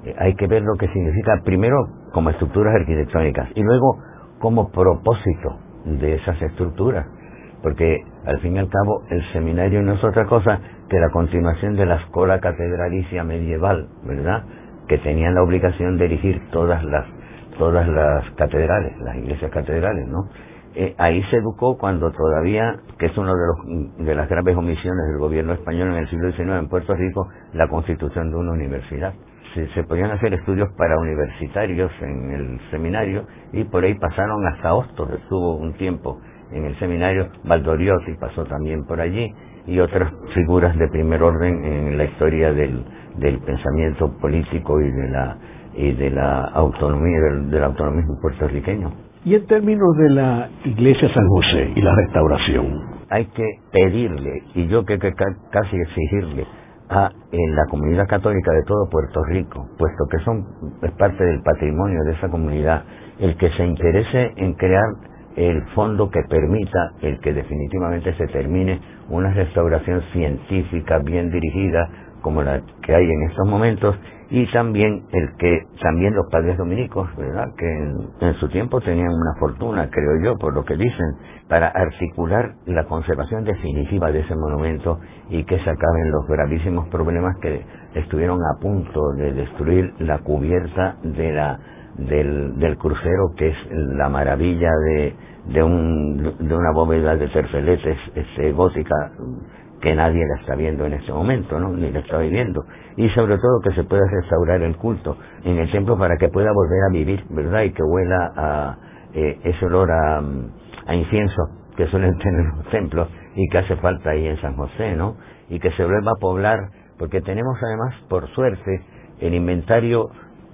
Eh, hay que ver lo que significa primero como estructuras arquitectónicas y luego como propósito de esas estructuras. Porque al fin y al cabo el seminario no es otra cosa que la continuación de la escuela catedralicia medieval, ¿verdad? Que tenían la obligación de erigir todas las, todas las catedrales, las iglesias catedrales, ¿no? Eh, ahí se educó cuando todavía, que es una de, de las graves omisiones del gobierno español en el siglo XIX en Puerto Rico, la constitución de una universidad. Se, se podían hacer estudios para universitarios en el seminario y por ahí pasaron hasta Hostos, estuvo un tiempo en el seminario, Valdoriotti pasó también por allí y otras figuras de primer orden en la historia del, del pensamiento político y de la y de la autonomía del, del autonomismo puertorriqueño. Y en términos de la Iglesia San José y la restauración. Hay que pedirle, y yo que, que casi exigirle, a la comunidad católica de todo Puerto Rico, puesto que son es parte del patrimonio de esa comunidad, el que se interese en crear el fondo que permita el que definitivamente se termine una restauración científica bien dirigida como la que hay en estos momentos y también el que también los padres dominicos, ¿verdad? Que en, su tiempo tenían una fortuna, creo yo, por lo que dicen, para articular la conservación definitiva de ese monumento y que se acaben los gravísimos problemas que estuvieron a punto de destruir la cubierta de la del, del crucero, que es la maravilla de, de, un, de una bóveda de terceletes este, gótica que nadie la está viendo en este momento, ¿no? ni la está viviendo. Y sobre todo que se pueda restaurar el culto en el templo para que pueda volver a vivir, ¿verdad? Y que huela a eh, ese olor a, a incienso que suelen tener los templos y que hace falta ahí en San José, ¿no? Y que se vuelva a poblar, porque tenemos además, por suerte, el inventario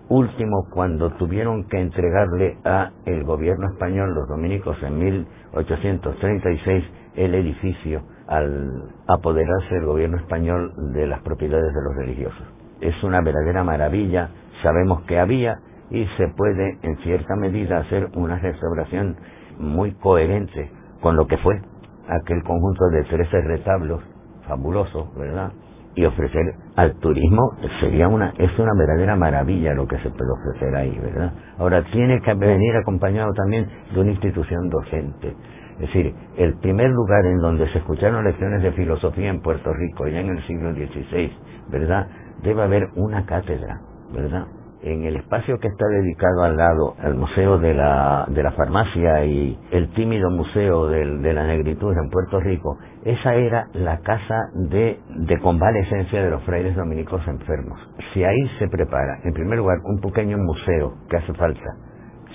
último cuando tuvieron que entregarle a el gobierno español, los dominicos, en 1836, el edificio al apoderarse el gobierno español de las propiedades de los religiosos. Es una verdadera maravilla, sabemos que había y se puede en cierta medida hacer una restauración muy coherente con lo que fue aquel conjunto de 13 retablos fabulosos, ¿verdad? Y ofrecer al turismo sería una, es una verdadera maravilla lo que se puede ofrecer ahí, ¿verdad? Ahora tiene que venir acompañado también de una institución docente. Es decir, el primer lugar en donde se escucharon lecciones de filosofía en Puerto Rico, ya en el siglo XVI, ¿verdad? Debe haber una cátedra, ¿verdad? En el espacio que está dedicado al lado al Museo de la, de la Farmacia y el tímido Museo de la Negritud en Puerto Rico, esa era la casa de, de convalecencia de los frailes dominicos enfermos. Si ahí se prepara, en primer lugar, un pequeño museo que hace falta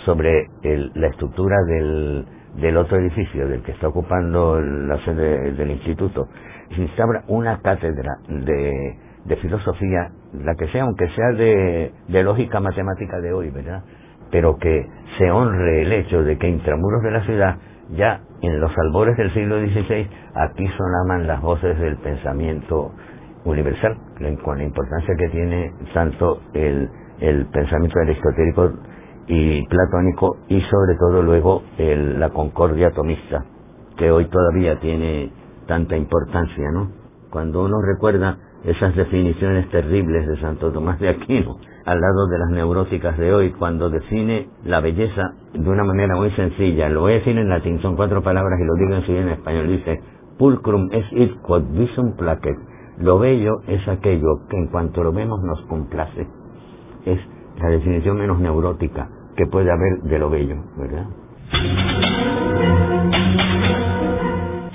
sobre la estructura del, del otro edificio, del que está ocupando la sede del instituto, se instaura una cátedra de de filosofía, la que sea, aunque sea de, lógica matemática de hoy, ¿verdad? Pero que se honre el hecho de que intramuros de la ciudad, ya en los albores del siglo XVI, aquí sonaban las voces del pensamiento universal, con la importancia que tiene tanto el, el pensamiento aristotélico y platónico y sobre todo luego el, la concordia atomista, que hoy todavía tiene tanta importancia, ¿no? Cuando uno recuerda esas definiciones terribles de Santo Tomás de Aquino al lado de las neuróticas de hoy cuando define la belleza de una manera muy sencilla. Lo voy a decir en latín, son cuatro palabras y lo digo en en español. Dice, pulcrum es it quod visum placet. Lo bello es aquello que en cuanto lo vemos nos complace. Es la definición menos neurótica que puede haber de lo bello, ¿verdad?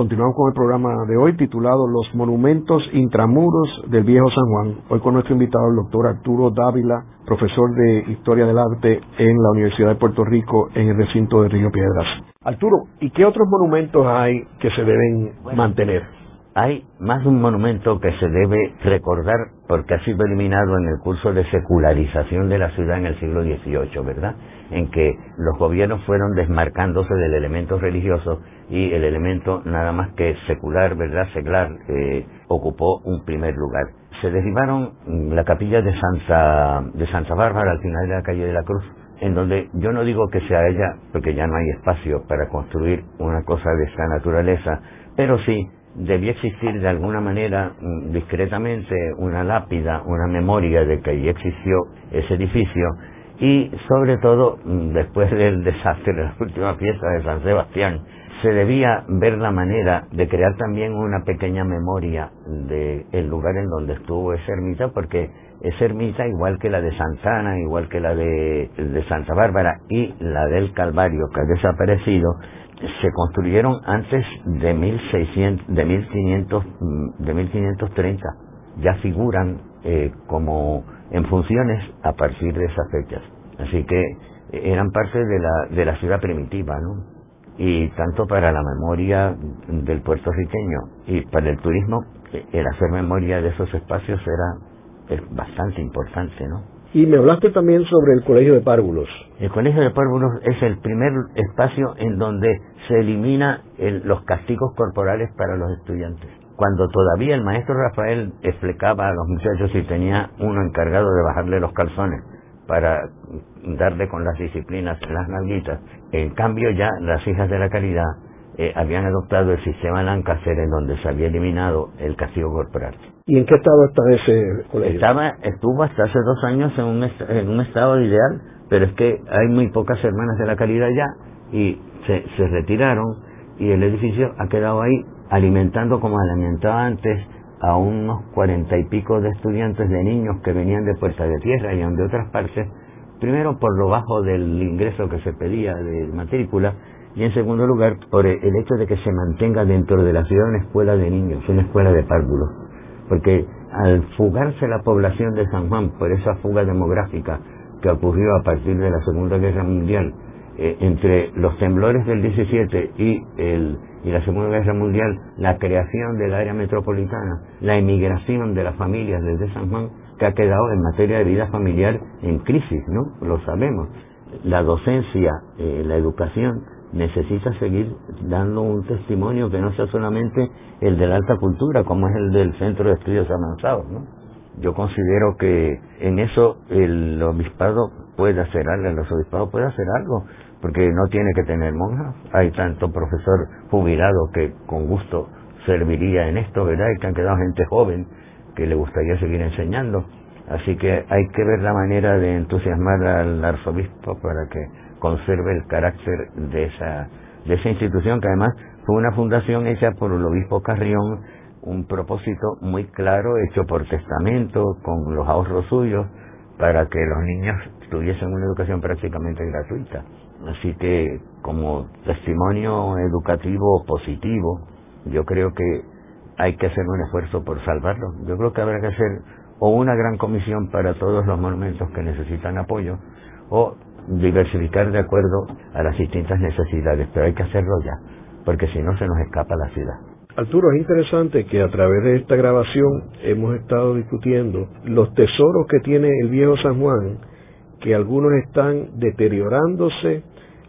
Continuamos con el programa de hoy titulado Los monumentos intramuros del viejo San Juan. Hoy con nuestro invitado el doctor Arturo Dávila, profesor de Historia del Arte en la Universidad de Puerto Rico en el recinto de Río Piedras. Arturo, ¿y qué otros monumentos hay que se deben mantener? Hay más de un monumento que se debe recordar porque ha sido eliminado en el curso de secularización de la ciudad en el siglo XVIII, ¿verdad? En que los gobiernos fueron desmarcándose del elemento religioso y el elemento nada más que secular, ¿verdad? Secular eh, ocupó un primer lugar. Se derribaron la capilla de Santa, de Santa Bárbara al final de la calle de la Cruz, en donde yo no digo que sea ella, porque ya no hay espacio para construir una cosa de esta naturaleza, pero sí debía existir de alguna manera mm, discretamente una lápida, una memoria de que allí existió ese edificio y sobre todo mm, después del desastre de la última fiesta de San Sebastián se debía ver la manera de crear también una pequeña memoria del lugar en donde estuvo esa ermita porque esa ermita igual que la de Santana, igual que la de, de Santa Bárbara y la del Calvario que ha desaparecido se construyeron antes de 1600, de 1500, mm, de 1530. Ya figuran eh, como en funciones a partir de esas fechas. Así que eh, eran parte de la, de la ciudad primitiva, ¿no? Y tanto para la memoria del puertorriqueño y para el turismo, eh, el hacer memoria de esos espacios era es bastante importante, ¿no? Y me hablaste también sobre el Colegio de Párvulos. El Colegio de Párvulos es el primer espacio en donde se elimina los castigos corporales para los estudiantes. Cuando todavía el maestro Rafael explicaba a los muchachos y tenía uno encargado de bajarle los calzones para darle con las disciplinas las nalguitas. En cambio ya las hijas de la caridad eh, habían adoptado el sistema Lancaster en donde se había eliminado el castigo corporal. ¿Y en qué estado está ese colegio? Estaba, estuvo hasta hace dos años en un, en un estado ideal, pero es que hay muy pocas hermanas de la caridad ya y se, se retiraron y el edificio ha quedado ahí alimentando como alimentaba antes a unos cuarenta y pico de estudiantes de niños que venían de Puerta de Tierra y de otras partes, primero por lo bajo del ingreso que se pedía de matrícula y en segundo lugar por el hecho de que se mantenga dentro de la ciudad una escuela de niños, una escuela de párvulos, porque al fugarse la población de San Juan por esa fuga demográfica que ocurrió a partir de la Segunda Guerra Mundial, eh, entre los temblores del 17 y, el, y la Segunda Guerra Mundial, la creación del área metropolitana, la emigración de las familias desde San Juan, que ha quedado en materia de vida familiar en crisis, ¿no? Lo sabemos. La docencia, eh, la educación, necesita seguir dando un testimonio que no sea solamente el de la alta cultura, como es el del Centro de Estudios Avanzados, ¿no? Yo considero que en eso el obispado puede hacer algo, el obispado puede hacer algo, porque no tiene que tener monjas. Hay tanto profesor jubilado que con gusto serviría en esto, ¿verdad? Y que han quedado gente joven que le gustaría seguir enseñando. Así que hay que ver la manera de entusiasmar al arzobispo para que conserve el carácter de esa, de esa institución, que además fue una fundación hecha por el obispo Carrión, un propósito muy claro, hecho por testamento, con los ahorros suyos, para que los niños tuviesen una educación prácticamente gratuita. Así que como testimonio educativo positivo, yo creo que hay que hacer un esfuerzo por salvarlo. Yo creo que habrá que hacer o una gran comisión para todos los monumentos que necesitan apoyo, o diversificar de acuerdo a las distintas necesidades, pero hay que hacerlo ya, porque si no se nos escapa la ciudad. Arturo, es interesante que a través de esta grabación hemos estado discutiendo los tesoros que tiene el viejo San Juan, que algunos están deteriorándose,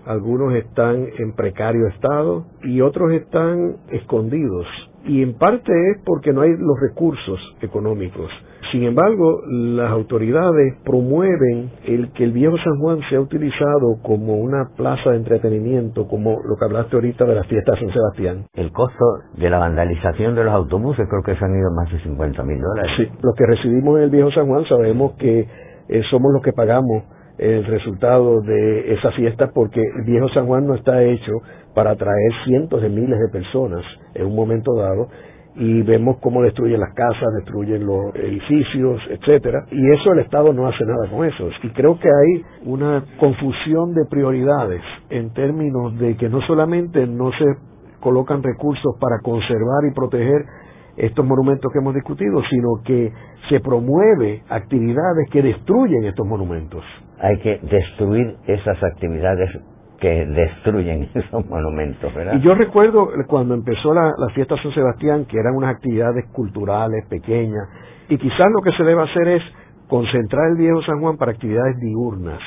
algunos están en precario estado y otros están escondidos. Y en parte es porque no hay los recursos económicos. Sin embargo, las autoridades promueven el que el viejo San Juan sea utilizado como una plaza de entretenimiento, como lo que hablaste ahorita de las fiestas de San Sebastián. El costo de la vandalización de los autobuses creo que se han ido más de 50 mil dólares. Sí, los que residimos en el viejo San Juan sabemos que eh, somos los que pagamos el resultado de esa fiesta porque el viejo San Juan no está hecho para atraer cientos de miles de personas en un momento dado y vemos cómo destruyen las casas, destruyen los edificios, etcétera, y eso el Estado no hace nada con eso. Y creo que hay una confusión de prioridades en términos de que no solamente no se colocan recursos para conservar y proteger estos monumentos que hemos discutido, sino que se promueve actividades que destruyen estos monumentos. Hay que destruir esas actividades que destruyen *laughs* esos monumentos. Y yo recuerdo cuando empezó la, la fiesta San Sebastián, que eran unas actividades culturales pequeñas, y quizás lo que se debe hacer es concentrar el viejo San Juan para actividades diurnas,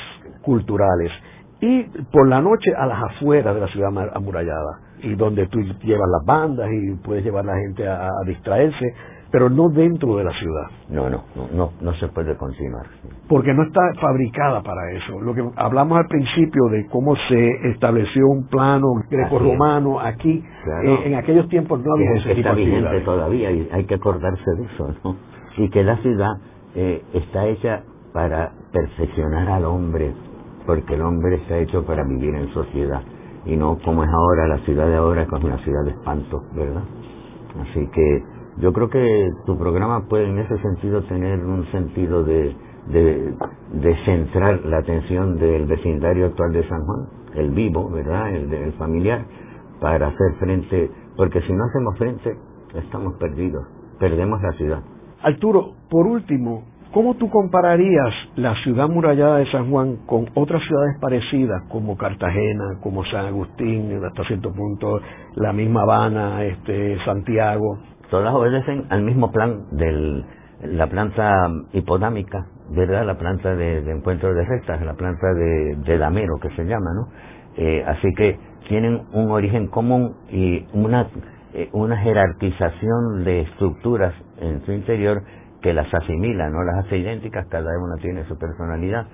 culturales, y por la noche a las afueras de la ciudad amurallada, y donde tú llevas las bandas y puedes llevar a la gente a distraerse, pero no dentro de la ciudad. No, no, no, no, se puede continuar. Porque no está fabricada para eso. Lo que hablamos al principio de cómo se estableció un plano greco-romano aquí, eh, en aquellos tiempos no había ese Está vigente todavía y hay que acordarse de eso, ¿no? Y que la ciudad eh, está hecha para perfeccionar al hombre, porque el hombre está hecho para vivir en sociedad y no como es ahora la ciudad de ahora, que es una ciudad de espanto, ¿verdad? Así que yo creo que tu programa puede en ese sentido tener un sentido de, de, centrar la atención del vecindario actual de San Juan, el vivo, ¿verdad? El, el familiar, para hacer frente, porque si no hacemos frente, estamos perdidos, perdemos la ciudad. Arturo, por último, ¿cómo tú compararías la ciudad murallada de San Juan con otras ciudades parecidas como Cartagena, como San Agustín, hasta cierto punto la misma Habana, este, Santiago? Todas obedecen al mismo plan de la planta hipodámica, ¿verdad? La planta de, encuentro de rectas, la planta de, damero que se llama, ¿no? Eh, así que tienen un origen común y una, eh, una jerarquización de estructuras en su interior que las asimila, no las hace idénticas, cada una tiene su personalidad.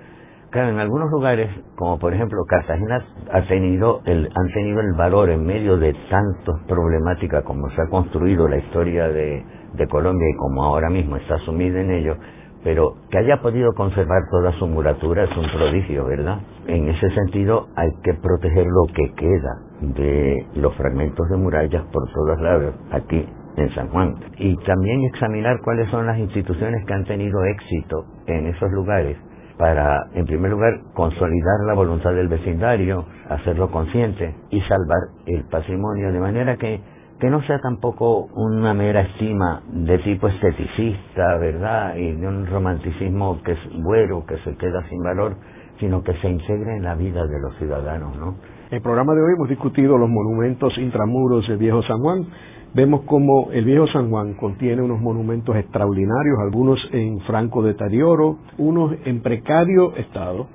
Claro, en algunos lugares, como por ejemplo Cartagena, ha tenido el, han tenido el valor en medio de tantas problemáticas como se ha construido la historia de, de Colombia y como ahora mismo está sumida en ello, pero que haya podido conservar toda su muratura es un prodigio, ¿verdad? En ese sentido hay que proteger lo que queda de los fragmentos de murallas por todos lados, aquí en San Juan. Y también examinar cuáles son las instituciones que han tenido éxito en esos lugares para, en primer lugar, consolidar la voluntad del vecindario, hacerlo consciente y salvar el patrimonio, de manera que que no sea tampoco una mera estima de tipo esteticista, ¿verdad? Y de un romanticismo que es bueno, que se queda sin valor, sino que se integre en la vida de los ciudadanos, ¿no? En el programa de hoy hemos discutido los monumentos intramuros del Viejo San Juan. Vemos como el Viejo San Juan contiene unos monumentos extraordinarios, algunos en franco deterioro, unos en precario estado,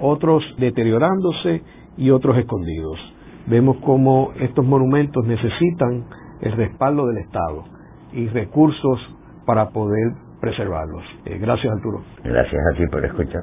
otros deteriorándose y otros escondidos vemos cómo estos monumentos necesitan el respaldo del Estado y recursos para poder preservarlos. Eh, gracias, Arturo. Gracias a ti por escuchar.